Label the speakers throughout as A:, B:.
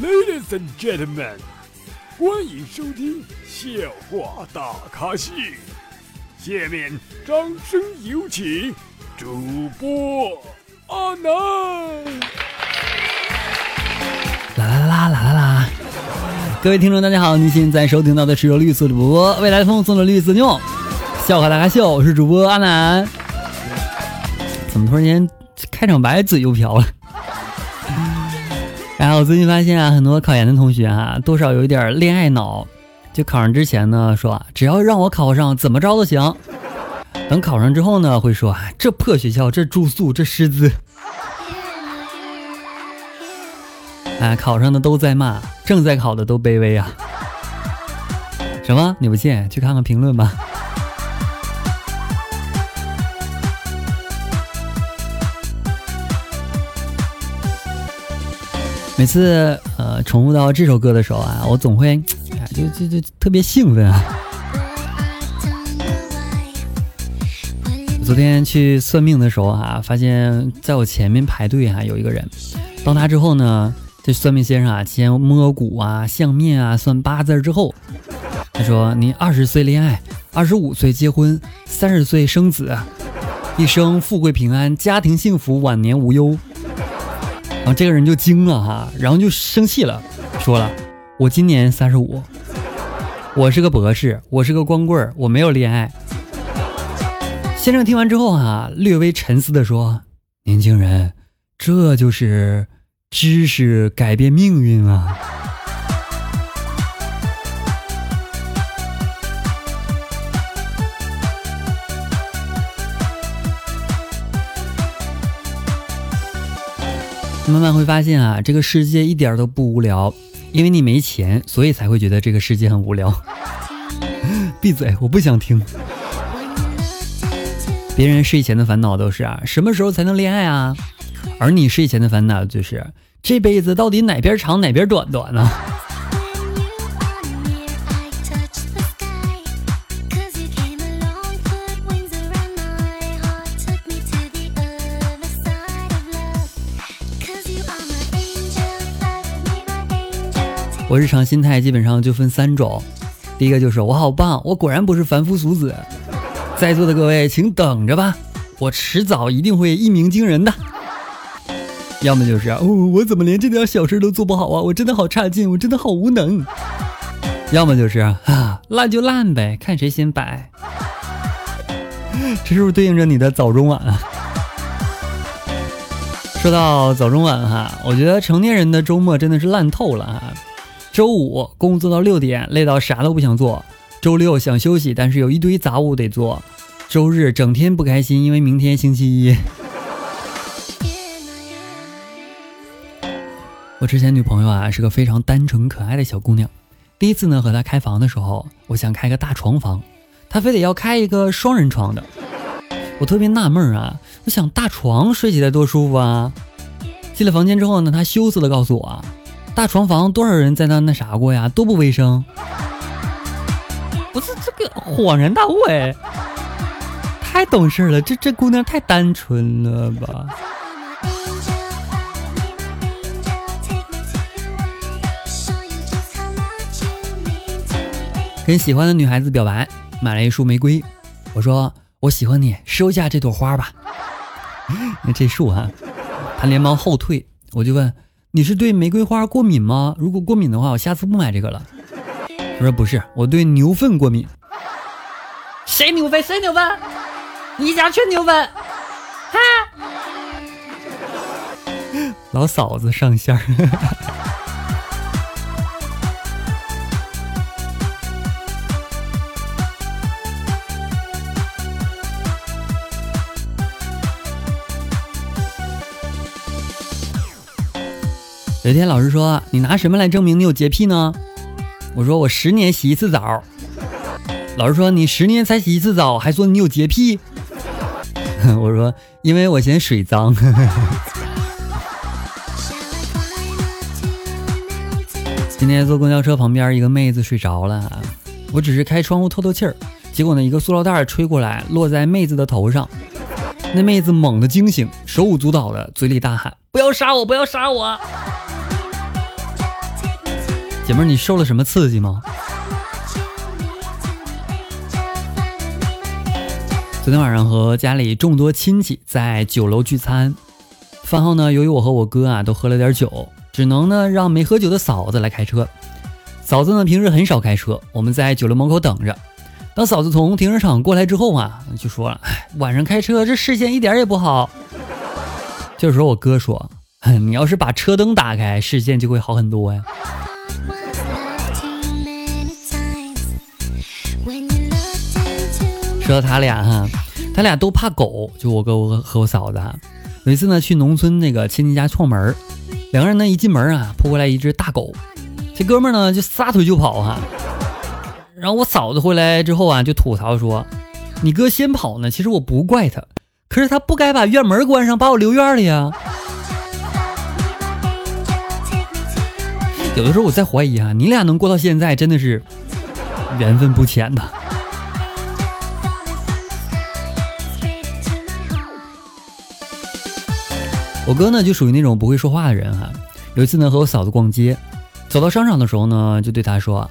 A: Ladies and gentlemen，欢迎收听笑话大咖秀。下面掌声有请主播阿南。
B: 啦啦啦啦啦啦！各位听众，大家好，您现在收听到的是由绿色主播未来风送的绿色妞笑话大咖秀，我是主播阿南。怎么突然间开场白嘴又瓢了？然后我最近发现啊，很多考研的同学啊，多少有一点恋爱脑。就考上之前呢，说只要让我考上，怎么着都行。等考上之后呢，会说这破学校，这住宿，这师资。哎，考上的都在骂，正在考的都卑微啊。什么？你不信？去看看评论吧。每次呃重复到这首歌的时候啊，我总会就就就特别兴奋啊。昨天去算命的时候啊，发现在我前面排队啊有一个人，到他之后呢，这算命先生啊先摸骨啊、相面啊、算八字之后，他说：“你二十岁恋爱，二十五岁结婚，三十岁生子，一生富贵平安，家庭幸福，晚年无忧。”然后这个人就惊了哈，然后就生气了，说了：“我今年三十五，我是个博士，我是个光棍，我没有恋爱。”先生听完之后哈，略微沉思的说：“年轻人，这就是知识改变命运啊。”慢慢会发现啊，这个世界一点都不无聊，因为你没钱，所以才会觉得这个世界很无聊。闭嘴，我不想听。别人睡前的烦恼都是啊，什么时候才能恋爱啊？而你睡前的烦恼就是这辈子到底哪边长哪边短短呢？我日常心态基本上就分三种，第一个就是我好棒，我果然不是凡夫俗子。在座的各位，请等着吧，我迟早一定会一鸣惊人的。要么就是哦，我怎么连这点小事都做不好啊？我真的好差劲，我真的好无能。要么就是啊，烂就烂呗，看谁先摆。这是不是对应着你的早中晚啊？说到早中晚哈，我觉得成年人的周末真的是烂透了哈。周五工作到六点，累到啥都不想做；周六想休息，但是有一堆杂物得做；周日整天不开心，因为明天星期一。我之前女朋友啊是个非常单纯可爱的小姑娘，第一次呢和她开房的时候，我想开个大床房，她非得要开一个双人床的。我特别纳闷啊，我想大床睡起来多舒服啊！进了房间之后呢，她羞涩的告诉我。大床房多少人在那那啥过呀？多不卫生！不是这个恍然大悟哎，太懂事了，这这姑娘太单纯了吧？跟喜欢的女孩子表白，买了一束玫瑰。我说我喜欢你，收下这朵花吧。那这束啊，她连忙后退。我就问。你是对玫瑰花过敏吗？如果过敏的话，我下次不买这个了。我说不是，我对牛粪过敏。谁牛粪？谁牛粪？你家缺牛粪！哈！老嫂子上线。有一天老师说：“你拿什么来证明你有洁癖呢？”我说：“我十年洗一次澡。”老师说：“你十年才洗一次澡，还说你有洁癖？” 我说：“因为我嫌水脏。”今天坐公交车旁边，一个妹子睡着了，我只是开窗户透透气儿，结果呢，一个塑料袋吹过来，落在妹子的头上。那妹子猛地惊醒，手舞足蹈的，嘴里大喊：“不要杀我！不要杀我！”姐妹儿，你受了什么刺激吗？昨天晚上和家里众多亲戚在酒楼聚餐，饭后呢，由于我和我哥啊都喝了点酒，只能呢让没喝酒的嫂子来开车。嫂子呢平时很少开车，我们在酒楼门口等着。当嫂子从停车场过来之后啊，就说了：“晚上开车这视线一点也不好。”这时候我哥说：“你要是把车灯打开，视线就会好很多呀。”说到他俩哈，他俩都怕狗，就我哥我和我嫂子。有一次呢，去农村那个亲戚家串门，两个人呢一进门啊，扑过来一只大狗，这哥们呢就撒腿就跑哈。然后我嫂子回来之后啊，就吐槽说：“你哥先跑呢，其实我不怪他，可是他不该把院门关上，把我留院里呀。”有的时候我在怀疑啊，你俩能过到现在，真的是缘分不浅呐。我哥呢就属于那种不会说话的人哈。有一次呢和我嫂子逛街，走到商场的时候呢，就对她说：“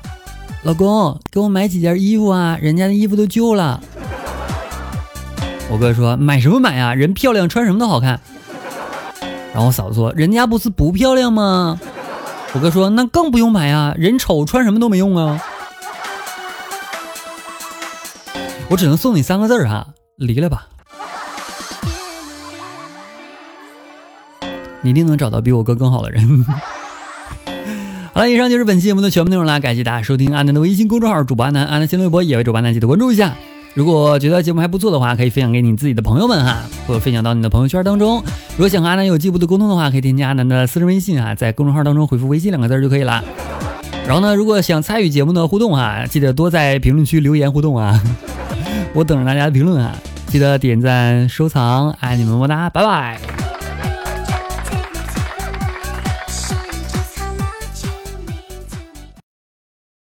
B: 老公，给我买几件衣服啊，人家的衣服都旧了。”我哥说：“买什么买啊？人漂亮，穿什么都好看。”然后我嫂子说：“人家不是不漂亮吗？”我哥说：“那更不用买啊，人丑穿什么都没用啊。”我只能送你三个字儿哈，离了吧。你一定能找到比我哥更好的人。好了，以上就是本期节目的全部内容啦，感谢大家收听阿南的微信公众号主播阿南，阿南新浪微博也为主播阿南记得关注一下。如果觉得节目还不错的话，可以分享给你自己的朋友们哈，或者分享到你的朋友圈当中。如果想和阿南有进一步的沟通的话，可以添加阿南的私人微信啊，在公众号当中回复“微信”两个字就可以了。然后呢，如果想参与节目的互动哈，记得多在评论区留言互动啊，我等着大家的评论啊，记得点赞收藏，爱你们么么哒，拜拜。